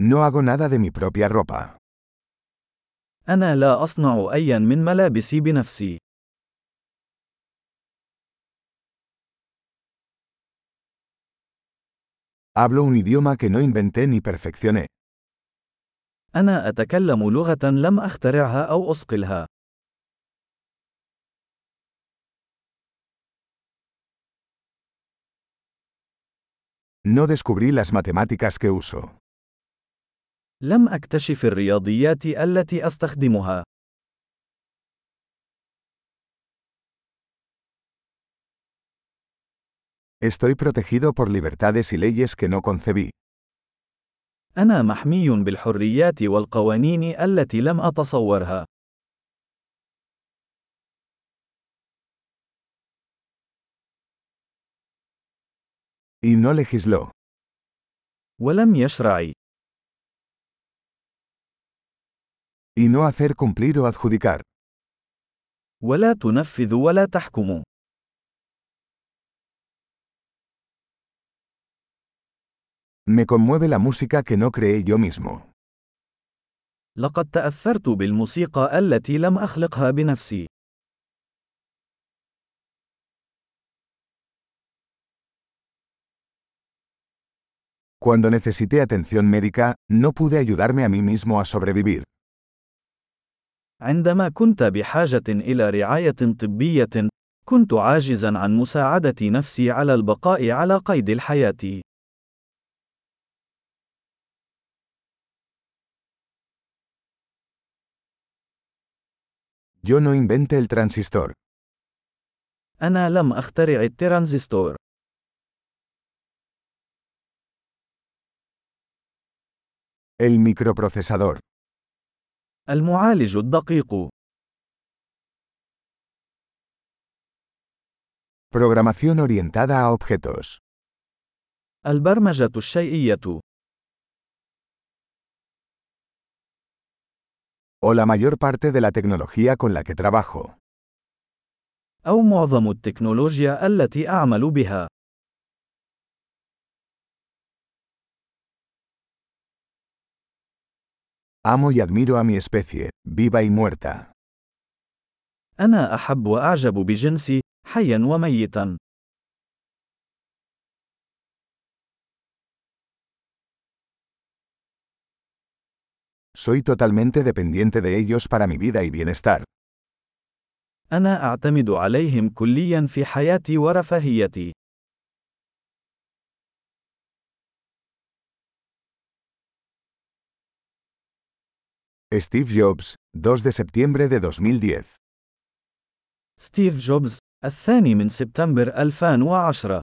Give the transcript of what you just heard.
No hago nada de mi propia ropa. أنا لا أصنع أيا من ملابسي بنفسي. Hablo un idioma que no inventé ni perfeccioné. أنا أتكلم لغة لم أخترعها أو أصقلها. No descubrí las matemáticas que uso. لم أكتشف الرياضيات التي أستخدمها. Estoy protegido por libertades y leyes que no concebí. أنا محمي بالحريات والقوانين التي لم أتصورها. Y no legisló. ولم يشرع. Y no hacer cumplir o adjudicar. ولا تنفذ ولا تحكم. Me conmueve la música que no creé yo mismo. لقد تأثرت بالموسيقى التي لم أخلقها بنفسي. Cuando necesité atención médica, no pude ayudarme a mí mismo a sobrevivir. عندما كنت بحاجة إلى رعاية طبية، كنت عاجزا عن مساعدة نفسي على البقاء على قيد الحياة. Yo no inventé el transistor. أنا لم أخترع الترانزستور. El microprocesador. المعالج الدقيق. Programación orientada a objetos. البرمجة الشيئية. O la mayor parte de la tecnología con la que trabajo. أو معظم التكنولوجيا التي أعمل بها. Amo y admiro a mi especie, viva y muerta. أنا أحب وأعجب بجنسي، حيا وميتا. Soy totalmente dependiente de ellos para mi vida y bienestar. أنا أعتمد عليهم كليا في حياتي ورفاهيتي. Steve Jobs, 2 de septiembre de 2010. ستيف جوبز، الثاني من سبتمبر 2010